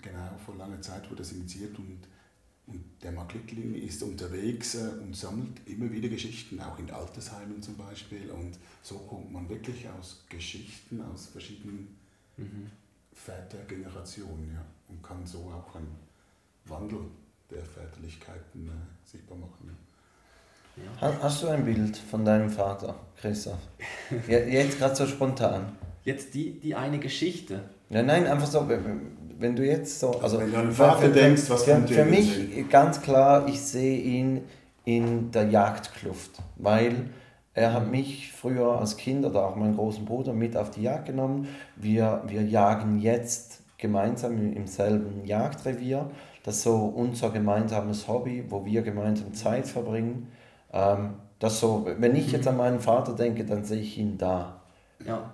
genau, vor langer Zeit wurde das initiiert und, und der Mark Ricklin ist unterwegs äh, und sammelt immer wieder Geschichten, auch in Altersheimen zum Beispiel. Und so kommt man wirklich aus Geschichten, aus verschiedenen mhm. Vätergeneration ja, und kann so auch einen Wandel der Väterlichkeiten äh, sichtbar machen. Ja. Hast du ein Bild von deinem Vater, Christoph? Jetzt gerade so spontan. Jetzt die, die eine Geschichte. Ja, nein, einfach so, wenn du jetzt so. Also, wenn du an den Vater für, denkst, was für, kommt dir Für mich sehen? ganz klar, ich sehe ihn in der Jagdkluft, weil er hat mich früher als Kind oder auch meinen großen Bruder mit auf die Jagd genommen. Wir, wir jagen jetzt gemeinsam im selben Jagdrevier. Das ist so unser gemeinsames Hobby, wo wir gemeinsam Zeit verbringen. Ähm, das so, wenn ich jetzt an meinen Vater denke, dann sehe ich ihn da. Ja.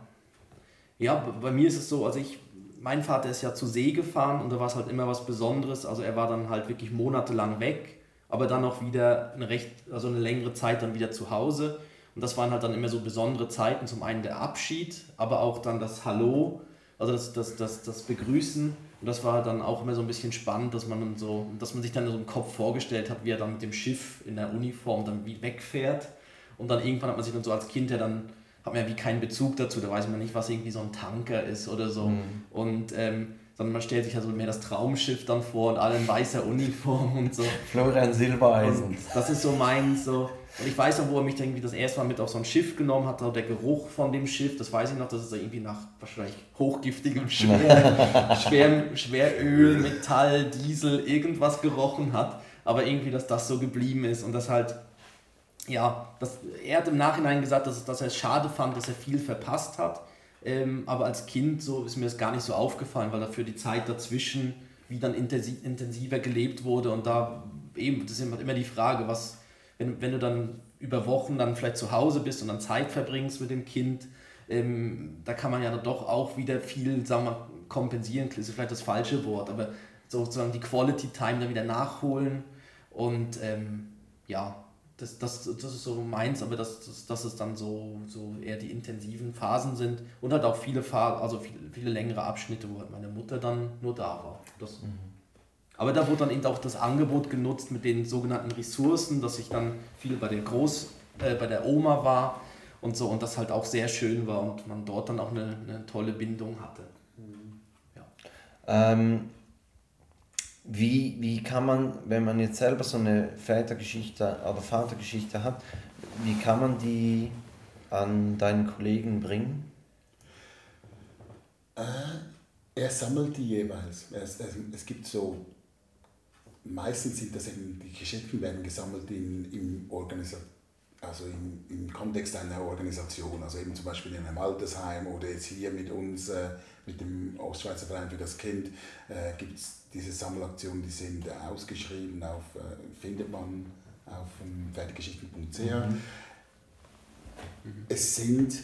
Ja, bei mir ist es so, also ich, mein Vater ist ja zur See gefahren und da war es halt immer was Besonderes. Also er war dann halt wirklich monatelang weg, aber dann auch wieder eine recht, also eine längere Zeit dann wieder zu Hause. Und das waren halt dann immer so besondere Zeiten. Zum einen der Abschied, aber auch dann das Hallo, also das, das, das, das Begrüßen. Und das war dann auch immer so ein bisschen spannend, dass man so, dass man sich dann so im Kopf vorgestellt hat, wie er dann mit dem Schiff in der Uniform dann wie wegfährt. Und dann irgendwann hat man sich dann so als Kind ja dann, hat man ja wie keinen Bezug dazu, da weiß man nicht, was irgendwie so ein Tanker ist oder so. Mhm. Und ähm, sondern man stellt sich also mehr das Traumschiff dann vor und alle in weißer Uniform und so. Florian Silbereisen. Und das ist so mein, so, und ich weiß noch, wo er mich irgendwie das erste Mal mit auf so ein Schiff genommen hat, der Geruch von dem Schiff, das weiß ich noch, dass es irgendwie nach wahrscheinlich hochgiftigem Schwer, Schwer, Schweröl, Metall, Diesel, irgendwas gerochen hat. Aber irgendwie, dass das so geblieben ist und das halt, ja, das, er hat im Nachhinein gesagt, dass, dass er es schade fand, dass er viel verpasst hat. Ähm, aber als Kind so ist mir das gar nicht so aufgefallen, weil dafür die Zeit dazwischen wie dann intensiver gelebt wurde und da eben, das ist immer die Frage, was wenn, wenn du dann über Wochen dann vielleicht zu Hause bist und dann Zeit verbringst mit dem Kind, ähm, da kann man ja doch auch wieder viel, sagen wir, kompensieren, das ist vielleicht das falsche Wort, aber sozusagen die Quality Time dann wieder nachholen und ähm, ja, das, das, das ist so meins, aber dass das, das ist dann so, so eher die intensiven Phasen sind und halt auch viele Phasen, also viele, viele längere Abschnitte, wo halt meine Mutter dann nur da war. Das, mhm. Aber da wurde dann eben auch das Angebot genutzt mit den sogenannten Ressourcen, dass ich dann viel bei der Groß, äh, bei der Oma war und so und das halt auch sehr schön war und man dort dann auch eine, eine tolle Bindung hatte. Ja. Ähm, wie, wie kann man, wenn man jetzt selber so eine Vätergeschichte oder Vatergeschichte hat, wie kann man die an deinen Kollegen bringen? Äh, er sammelt die jeweils. Es, es, es gibt so meistens sind das eben, die Geschichten werden gesammelt in, im also im, im Kontext einer Organisation, also eben zum Beispiel in einem Altersheim oder jetzt hier mit uns, äh, mit dem Ostschweizer Verein für das Kind, äh, gibt es diese Sammelaktionen, die sind ausgeschrieben, auf, äh, findet man auf um, fertiggeschichten.ch. Mhm. Es sind,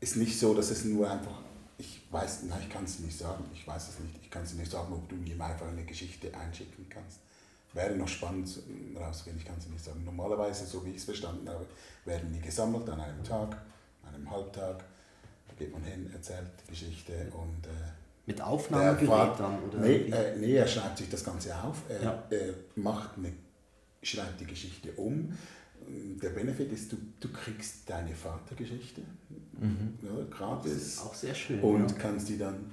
ist nicht so, dass es nur einfach, ich weiß, nein, ich kann es nicht sagen, ich weiß es nicht, ich kann es nicht sagen, ob du mir einfach eine Geschichte einschicken kannst. Wäre noch spannend rausgehen, ich kann es nicht sagen. Normalerweise, so wie ich es verstanden habe, werden die gesammelt an einem Tag, einem Halbtag. Geht man hin, erzählt die Geschichte und. Äh, Mit Aufnahmegerät dann? Oder nee, äh, nee, er schreibt sich das Ganze auf. Er, ja. er macht eine, schreibt die Geschichte um. Der Benefit ist, du, du kriegst deine Vatergeschichte mhm. ja, gratis. auch sehr schön. Und ja. kannst die dann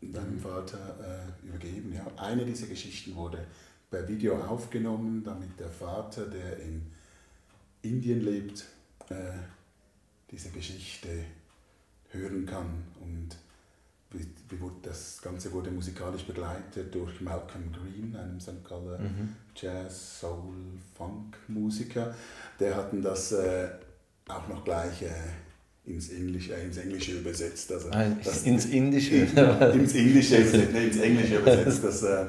deinem Vater äh, übergeben. Ja. Eine dieser Geschichten wurde per Video aufgenommen, damit der Vater, der in Indien lebt, äh, diese Geschichte hören kann. Und das Ganze wurde musikalisch begleitet durch Malcolm Green, einem St. Galler mhm. Jazz, Soul, Funk-Musiker. Der hat das äh, auch noch gleich äh, ins, Englische, äh, ins Englische übersetzt. Also, ah, das, ins Indische? ins Indische, ins Englische übersetzt. Das, äh,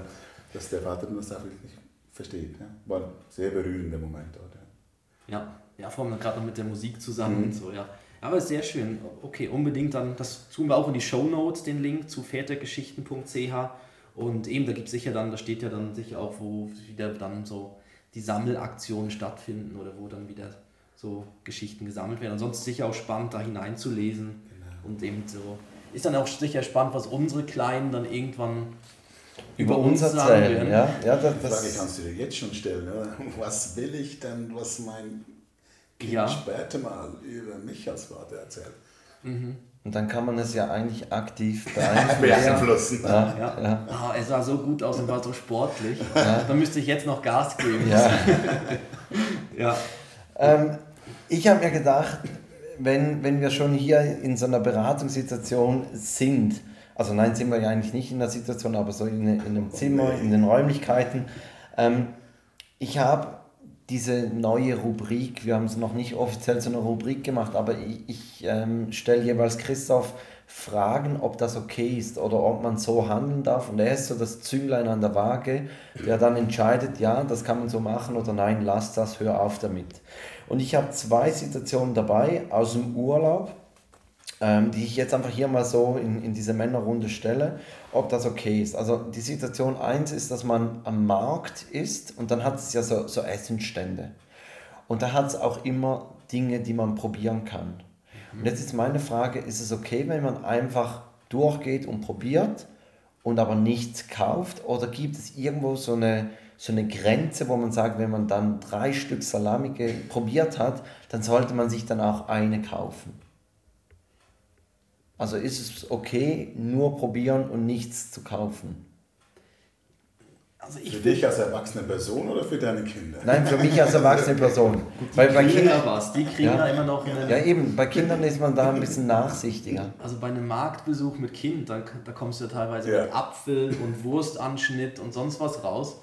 dass der Vater das auch wirklich versteht. Ja. War ein sehr berührender Moment dort. Ja, ja, ja vor allem gerade noch mit der Musik zusammen mhm. und so, ja. Aber sehr schön. Okay, unbedingt dann, das tun wir auch in die Show Notes, den Link zu vätergeschichten.ch. Und eben, da gibt es sicher dann, da steht ja dann sicher auch, wo wieder dann so die Sammelaktionen stattfinden oder wo dann wieder so Geschichten gesammelt werden. Ansonsten sicher auch spannend, da hineinzulesen. Genau. Und eben so. Ist dann auch sicher spannend, was unsere Kleinen dann irgendwann über, uns erzählen. Ja? Ja, das, das Frage kannst du dir jetzt schon stellen. Oder? Was will ich denn, was mein Kind ja. später mal über mich als Vater erzählt? Mhm. Und dann kann man es ja eigentlich aktiv beeinflussen. Ja, ja. ja. Oh, er sah so gut aus und war so sportlich. Ja. Da müsste ich jetzt noch Gas geben. Ja. ja. Ähm, ich habe mir gedacht, wenn, wenn wir schon hier in so einer Beratungssituation sind, also nein, sind wir ja eigentlich nicht in der Situation, aber so in, in einem Zimmer, in den Räumlichkeiten. Ähm, ich habe diese neue Rubrik, wir haben es noch nicht offiziell zu einer Rubrik gemacht, aber ich, ich ähm, stelle jeweils Christoph Fragen, ob das okay ist oder ob man so handeln darf. Und er ist so das Zünglein an der Waage, der dann entscheidet, ja, das kann man so machen oder nein, lass das, hör auf damit. Und ich habe zwei Situationen dabei aus dem Urlaub ähm, die ich jetzt einfach hier mal so in, in diese Männerrunde stelle, ob das okay ist. Also die Situation 1 ist, dass man am Markt ist und dann hat es ja so, so Essensstände. Und da hat es auch immer Dinge, die man probieren kann. Und jetzt ist meine Frage, ist es okay, wenn man einfach durchgeht und probiert und aber nichts kauft? Oder gibt es irgendwo so eine, so eine Grenze, wo man sagt, wenn man dann drei Stück Salami probiert hat, dann sollte man sich dann auch eine kaufen? Also ist es okay, nur probieren und nichts zu kaufen? Also für dich als erwachsene Person oder für deine Kinder? Nein, für mich als erwachsene Person. Gut, die Weil bei kriegen ja was, die kriegen ja, ja immer noch einen, Ja eben, bei Kindern ist man da ein bisschen nachsichtiger. Also bei einem Marktbesuch mit Kind, da, da kommst du ja teilweise ja. mit Apfel und Wurstanschnitt und sonst was raus.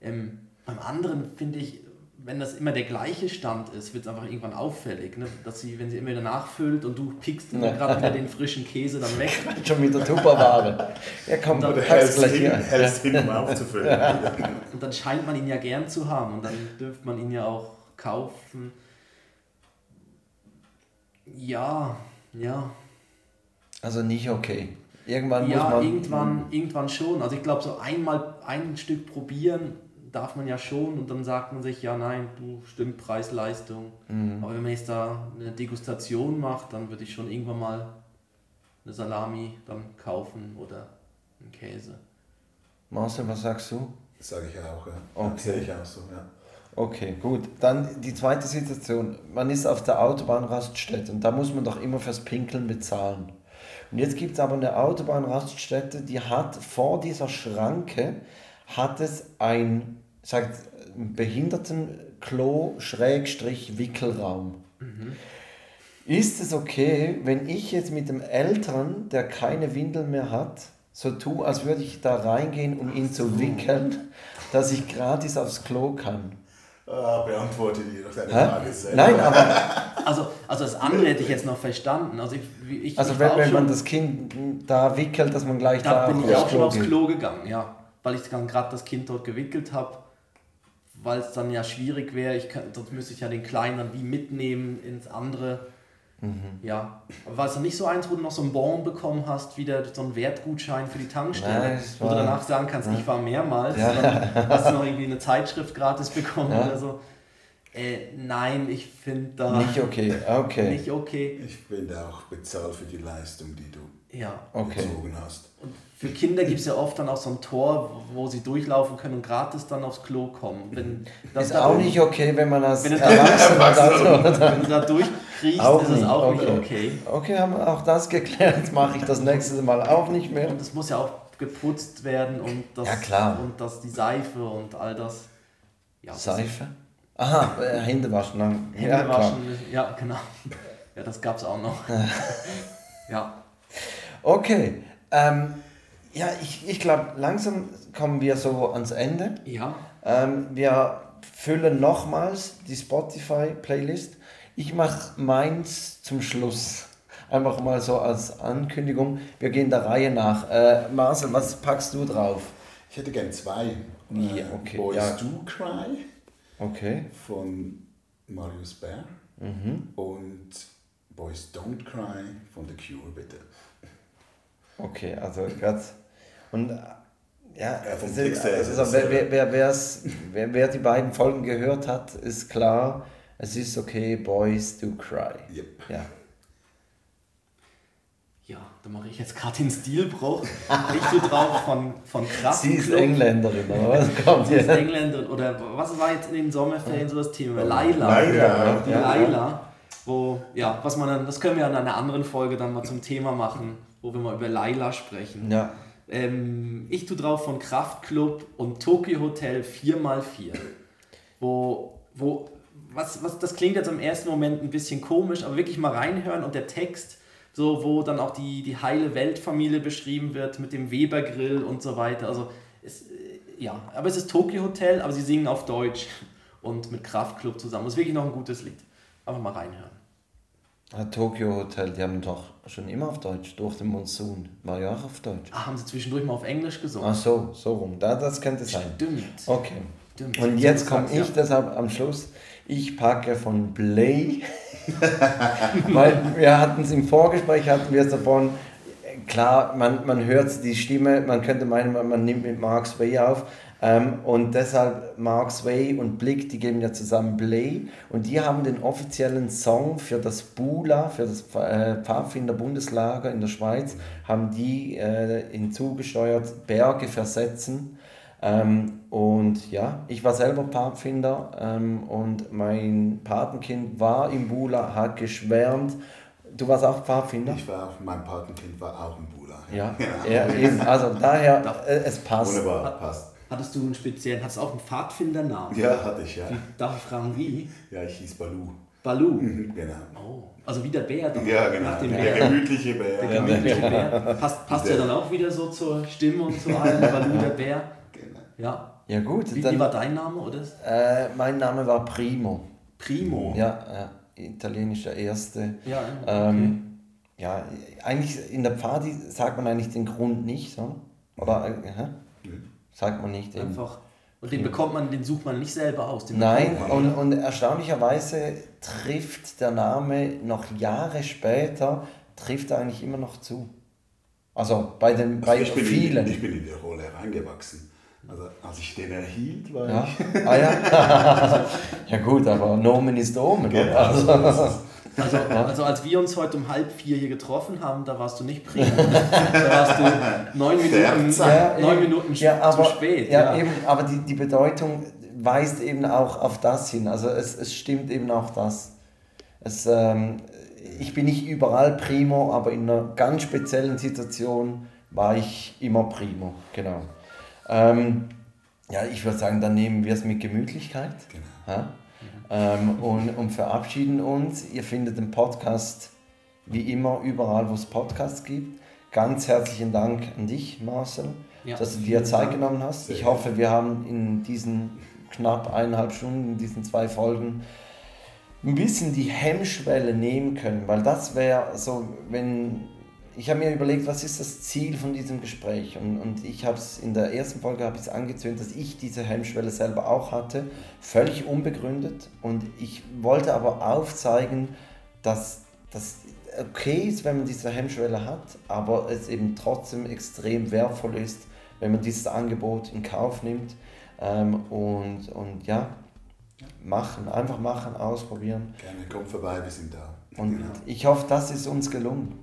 Ähm, beim anderen finde ich, wenn das immer der gleiche Stand ist, wird es einfach irgendwann auffällig, ne? dass sie, wenn sie immer wieder nachfüllt und du pickst immer gerade wieder den frischen Käse dann weg. Schon wieder Tupperware. Ja, komm, dann, du hältst gleich hin, hältst hin, um aufzufüllen. und dann scheint man ihn ja gern zu haben und dann dürfte man ihn ja auch kaufen. Ja, ja. Also nicht okay. Irgendwann ja, muss man. Irgendwann, irgendwann schon. Also ich glaube, so einmal ein Stück probieren darf man ja schon und dann sagt man sich, ja nein, du stimmt Preis-Leistung. Mhm. Aber wenn man jetzt da eine Degustation macht, dann würde ich schon irgendwann mal eine Salami dann kaufen oder einen Käse. Marcel, was sagst du? Das sage ich ja auch, ja. Okay. Das sehe ich auch so, ja. Okay, gut. Dann die zweite Situation. Man ist auf der Autobahnraststätte und da muss man doch immer fürs Pinkeln bezahlen. Und jetzt gibt es aber eine Autobahnraststätte, die hat vor dieser Schranke hat es ein sagt Behindertenklo Schrägstrich Wickelraum. Mhm. Ist es okay, wenn ich jetzt mit dem Eltern, der keine Windel mehr hat, so tue, als würde ich da reingehen, um ihn zu wickeln, dass ich gratis aufs Klo kann? Ah, beantworte dir doch deine Hä? Frage selber. Nein, aber Also, also das andere hätte ich jetzt noch verstanden. Also, ich, ich, also ich wenn, wenn man das Kind da wickelt, dass man gleich Da da bin ich auch schon aufs. Klo gegangen, ja. Weil ich dann gerade das Kind dort gewickelt habe, weil es dann ja schwierig wäre. Ich kann, sonst müsste ich ja den Kleinen dann wie mitnehmen ins andere. Mhm. Ja. War es dann nicht so eins, wo du noch so einen Bon bekommen hast, wieder so einen Wertgutschein für die Tankstelle, Nein, wo du danach sagen kannst, ich war mehrmals. Ja. Dann hast du noch irgendwie eine Zeitschrift gratis bekommen Ja. oder so. Äh, nein, ich finde da Nicht okay, okay. nicht okay. Ich finde auch bezahlt für die Leistung, die du Ja. Okay. gezogen hast. Und für Kinder gibt es ja oft dann auch so ein Tor, wo sie durchlaufen können und gratis dann aufs Klo kommen. Wenn, das Ist auch nicht okay, wenn man als Wenn da so... Wenn du da durchkriechst, Auch ist es auch nicht okay. okay. Okay, haben wir auch das geklärt. Mache ich das nächste Mal auch nicht mehr. Und es muss ja auch geputzt werden und das, Ja, klar. und das die Seife und all das. Ja, das- Seife? Aha, äh, Hände waschen. Dann. Hände ja, klar. waschen, ja, genau. Ja, das gab es auch noch. ja. Okay. Ähm, ja, ich, ich glaube, langsam kommen wir so ans Ende. Ja. Ähm, wir füllen nochmals die Spotify-Playlist. Ich mache meins zum Schluss. Einfach mal so als Ankündigung. Wir gehen der Reihe nach. Äh, Marcel, was packst du drauf? Ich hätte gern zwei. Ja, Äh, okay, Boys ja. Do Cry Okay. von Marius Bär Mhm. und Boys Don't Cry von The Cure, bitte. Okay, also gerade. Und äh, ja, Ja, vom ist, also, es wer, dasselbe. wer, wer, wer's, wer, wer die beiden Folgen gehört hat, ist klar, es ist okay, Boys do cry. Yep. Ja. Ja, da mache ich jetzt gerade den Stilbruch. Ich tue drauf von, von Kraft. Sie ist Engländerin, oder was kommt Sie ist hier? Engländerin. Oder was war jetzt in den Sommerferien so das Thema? Laila. Laila. Die Ja. Laila. Wo, ja, was man dann, das können wir in einer anderen Folge dann mal zum Thema machen, wo wir mal über Laila sprechen. Ja. Ähm, ich tue drauf von Kraftklub und Tokyo Hotel 4x4. Wo, wo, was, was, das klingt jetzt im ersten Moment ein bisschen komisch, aber wirklich mal reinhören und der Text, so, wo dann auch die, die heile Weltfamilie beschrieben wird mit dem Weber-Grill und so weiter. Also, es, äh, ja, aber es ist Tokyo Hotel, aber sie singen auf Deutsch und mit Kraftklub zusammen. Das ist wirklich noch ein gutes Lied. Einfach mal reinhören. Ah, Tokyo Hotel, die haben doch schon immer auf Deutsch, durch den Monsun. War ja auch auf Deutsch. Ah, haben sie zwischendurch mal auf Englisch gesungen? Ach so, so rum. Da, das könnte sein. Stimmt. Okay. Stimmt. Und jetzt komme ich ja. deshalb am Schluss. Ich packe von Blay. Weil wir hatten es im Vorgespräch, hatten wir es davon, klar, man, man hört die Stimme, man könnte meinen, man, nimmt mit Mark Sway auf. Ähm, und deshalb Mark Sway und Blick, die geben ja zusammen Blay. Und die haben den offiziellen Song für das Bula, für das äh, Pfadfinder-Bundeslager in der Schweiz, haben die äh, hinzugesteuert, Berge versetzen. Ähm, und ja, ich war selber Pfadfinder ähm, und mein Patenkind war im Bula, hat geschwärmt. Du warst auch Pfadfinder? Ich war, mein Patenkind war auch ein Bula. Ja, ja eben. Also daher, äh, es passt. Wunderbar, passt. Hattest du einen speziellen, hattest du auch einen Pfadfindernamen? Ja, hatte ich, ja. Darf ich fragen, wie? Ja, ich hieß Balu. Balu. Mhm, Genau. Oh, also wie der Bär dann. Ja, genau. Nach dem Der Bär. gemütliche Bär. Der gemütliche Bär. Passt, passt ja Der- dann auch wieder so zur Stimme und zu allem. Balu, der Bär. Genau. Ja. Ja gut, Wie, dann, wie war dein Name, oder? äh, mein Name war Primo. Primo. Ja, äh, italienisch der erste. Ja, okay. Ähm, ja, eigentlich in der Pfadi sagt man eigentlich den Grund nicht, so. Oder äh? Sagt man nicht. Eben. Einfach. Und den bekommt man, den sucht man nicht selber aus. Den Nein, und, und erstaunlicherweise trifft der Name noch Jahre später, trifft er eigentlich immer noch zu. Also bei, den, bei Also ich, bin vielen. in, ich bin in die Rolle reingewachsen. Also als ich den erhielt, war ja. ich... Ah ja. ja gut, aber Nomen ist Omen. Genau, Also. Also, also als wir uns heute um halb vier hier getroffen haben, da warst du nicht Primo. da warst du neun Minuten, Verzeiht. neun. Minuten ja, aber, zu spät. Ja, Eben, aber die, die Bedeutung weist eben auch auf das hin. Also es, es stimmt eben auch das. Es, ähm, ich bin nicht überall Primo, aber in einer ganz speziellen Situation war ich immer Primo. Genau. Ähm, ja, ich würde sagen, dann nehmen wir es mit Gemütlichkeit. Genau. Ähm, und, und verabschieden uns. Ihr findet den Podcast wie immer überall, wo es Podcasts gibt. Ganz herzlichen Dank an dich, Marcel, Ja, dass du dir Zeit Dank. genommen hast. Ich hoffe, wir haben in diesen knapp eineinhalb Stunden in diesen zwei Folgen ein bisschen die Hemmschwelle nehmen können, weil das wäre so, wenn ich habe mir überlegt, was ist das Ziel von diesem Gespräch und, und ich habe es in der ersten Folge habe ich angezündet, dass ich diese Hemmschwelle selber auch hatte, völlig unbegründet und ich wollte aber aufzeigen, dass das okay ist, wenn man diese Hemmschwelle hat, aber es eben trotzdem extrem wertvoll ist, wenn man dieses Angebot in Kauf nimmt ähm, und, und ja, machen, einfach machen, ausprobieren. Gerne, komm vorbei, wir sind da. Und genau. ich hoffe, das ist uns gelungen.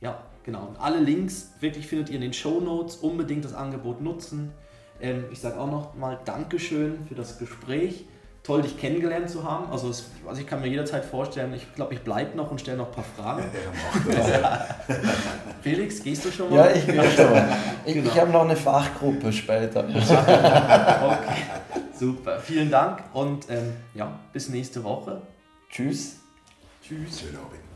Ja, genau. Und alle Links wirklich findet ihr in den Show Notes. Unbedingt das Angebot nutzen. Ähm, ich sage auch noch mal Dankeschön für das Gespräch. Toll, dich kennengelernt zu haben. Also, es, also ich kann mir jederzeit vorstellen, ich glaube, ich bleibe noch und stelle noch ein paar Fragen. Ja, Felix, gehst du schon mal? Ja, ich gehe schon mal. Ich, genau. ich habe noch eine Fachgruppe später. okay, super. Vielen Dank und ähm, ja, bis nächste Woche. Tschüss. Tschüss. Schönen Abend.